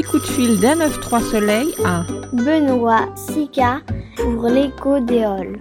petit coup de fil d'un 9-3 Soleil à Benoît Sica pour l'écho des halls.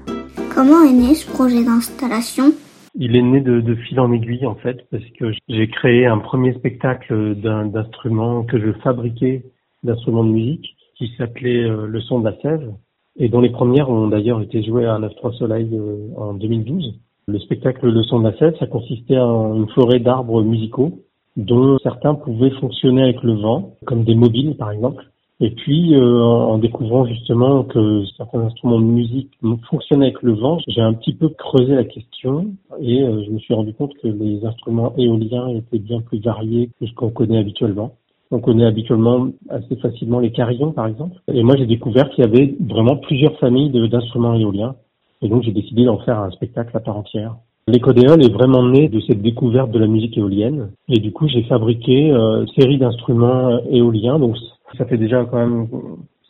Comment est né ce projet d'installation? Il est né de, de, fil en aiguille en fait parce que j'ai créé un premier spectacle d'instruments que je fabriquais d'instruments de musique qui s'appelait euh, Le son de la sève et dont les premières ont d'ailleurs été jouées à 9-3 Soleil euh, en 2012. Le spectacle Le son de la sève, ça consistait en une forêt d'arbres musicaux dont certains pouvaient fonctionner avec le vent, comme des mobiles par exemple. Et puis, euh, en découvrant justement que certains instruments de musique fonctionnaient avec le vent, j'ai un petit peu creusé la question et euh, je me suis rendu compte que les instruments éoliens étaient bien plus variés que ce qu'on connaît habituellement. On connaît habituellement assez facilement les carillons, par exemple. Et moi, j'ai découvert qu'il y avait vraiment plusieurs familles d'instruments éoliens. Et donc, j'ai décidé d'en faire un spectacle à part entière. L'écodéol est vraiment né de cette découverte de la musique éolienne. Et du coup, j'ai fabriqué euh, une série d'instruments euh, éoliens. Donc, ça fait déjà quand même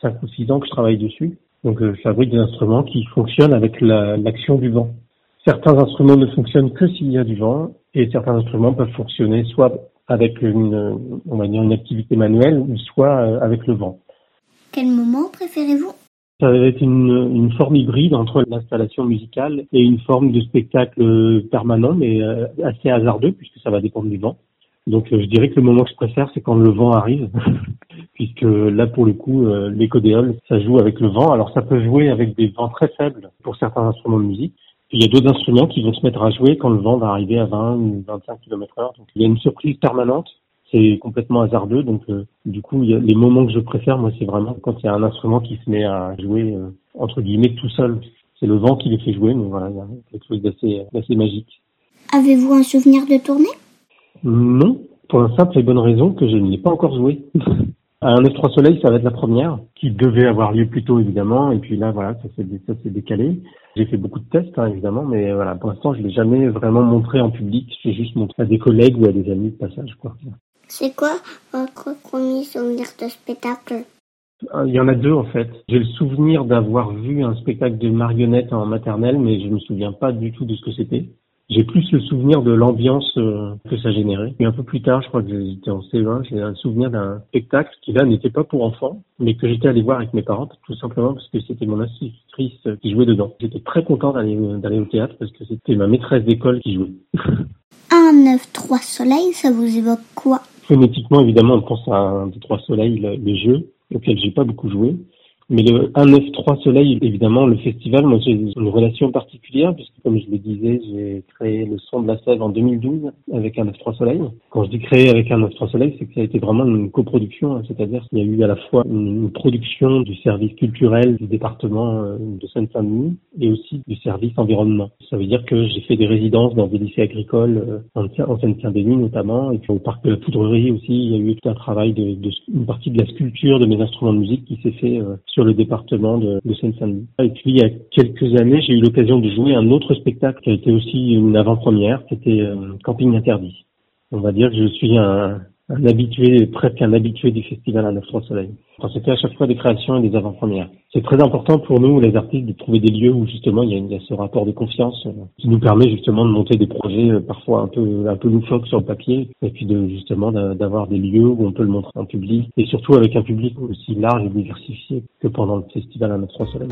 5 ou 6 ans que je travaille dessus. Donc, euh, je fabrique des instruments qui fonctionnent avec l'action du vent. Certains instruments ne fonctionnent que s'il y a du vent et certains instruments peuvent fonctionner soit avec une, on va dire une activité manuelle ou soit euh, avec le vent. Quel moment préférez-vous Ça va être une, une forme hybride entre l'installation musicale et une forme de spectacle permanent, mais euh, assez hasardeux puisque ça va dépendre du vent. Donc euh, je dirais que le moment que je préfère, c'est quand le vent arrive, puisque là pour le coup, l'écodéol, ça joue avec le vent. Alors ça peut jouer avec des vents très faibles pour certains instruments de musique, il y a d'autres instruments qui vont se mettre à jouer quand le vent va arriver à 20 ou 25 km heure. Donc il y a une surprise permanente. C'est complètement hasardeux. Donc euh, du coup, y a les moments que je préfère, moi, c'est vraiment quand il y a un instrument qui se met à jouer euh, entre guillemets tout seul. C'est le vent qui les fait jouer, mais voilà, il y a quelque chose d'assez magique. Avez-vous un souvenir de tournée? Non, pour la simple et bonne raison que je ne l'ai pas encore joué. Un F3 Soleil, ça va être la première, qui devait avoir lieu plus tôt évidemment, et puis là voilà, ça s'est décalé. J'ai fait beaucoup de tests hein, évidemment, mais voilà, pour l'instant je l'ai jamais vraiment montré en public. J'ai juste montré à des collègues ou à des amis de passage quoi. C'est quoi votre premier souvenir de spectacle? Ah, il y en a deux en fait. J'ai le souvenir d'avoir vu un spectacle de marionnettes en maternelle, mais je me souviens pas du tout de ce que c'était. J'ai plus le souvenir de l'ambiance euh, que ça générait. Et un peu plus tard, je crois que j'étais en C20, j'ai un souvenir d'un spectacle qui là n'était pas pour enfants, mais que j'étais allé voir avec mes parents, tout simplement parce que c'était mon institutrice qui jouait dedans. J'étais très content d'aller d'aller au théâtre parce que c'était ma maîtresse d'école qui jouait. un 9 3 soleil, ça vous évoque quoi? Phonétiquement, évidemment, on pense à un des trois soleils, le, le jeu, auquel j'ai pas beaucoup joué. Mais le 1-9-3 Soleil, évidemment, le festival, moi j'ai une relation particulière puisque comme je le disais, j'ai créé le son de la Sève en 2012 avec 1-9-3 Soleil. Quand je dis créé avec 1-9-3 Soleil, c'est que ça a été vraiment une coproduction, hein. c'est-à-dire qu'il y a eu à la fois une, production du service culturel du département euh, de Seine-Saint-Denis et aussi du service environnement. Ça veut dire que j'ai fait des résidences dans des lycées agricoles euh, en Seine-Saint-Denis notamment et puis au parc de la Poudrerie aussi, il y a eu tout un travail de, de une partie de la sculpture de mes instruments de musique qui s'est fait euh, sur le département de, de Seine-Saint-Denis. Et puis il y a quelques années, j'ai eu l'occasion de jouer un autre spectacle qui a été aussi une avant-première, c'était euh, Camping Interdit. On va dire que je suis un, un habitué, presque un habitué du festival à 9 Soleil. Enfin, c'était à chaque fois des créations et des avant-premières. C'est très important pour nous, les artistes, de trouver des lieux où justement il y a, ce rapport de confiance euh, qui nous permet justement de monter des projets euh, parfois un peu un peu loufoques sur le papier et puis de justement d'avoir des lieux où on peut le montrer en public et surtout avec un public aussi large et diversifié que pendant le festival à 9 Soleil.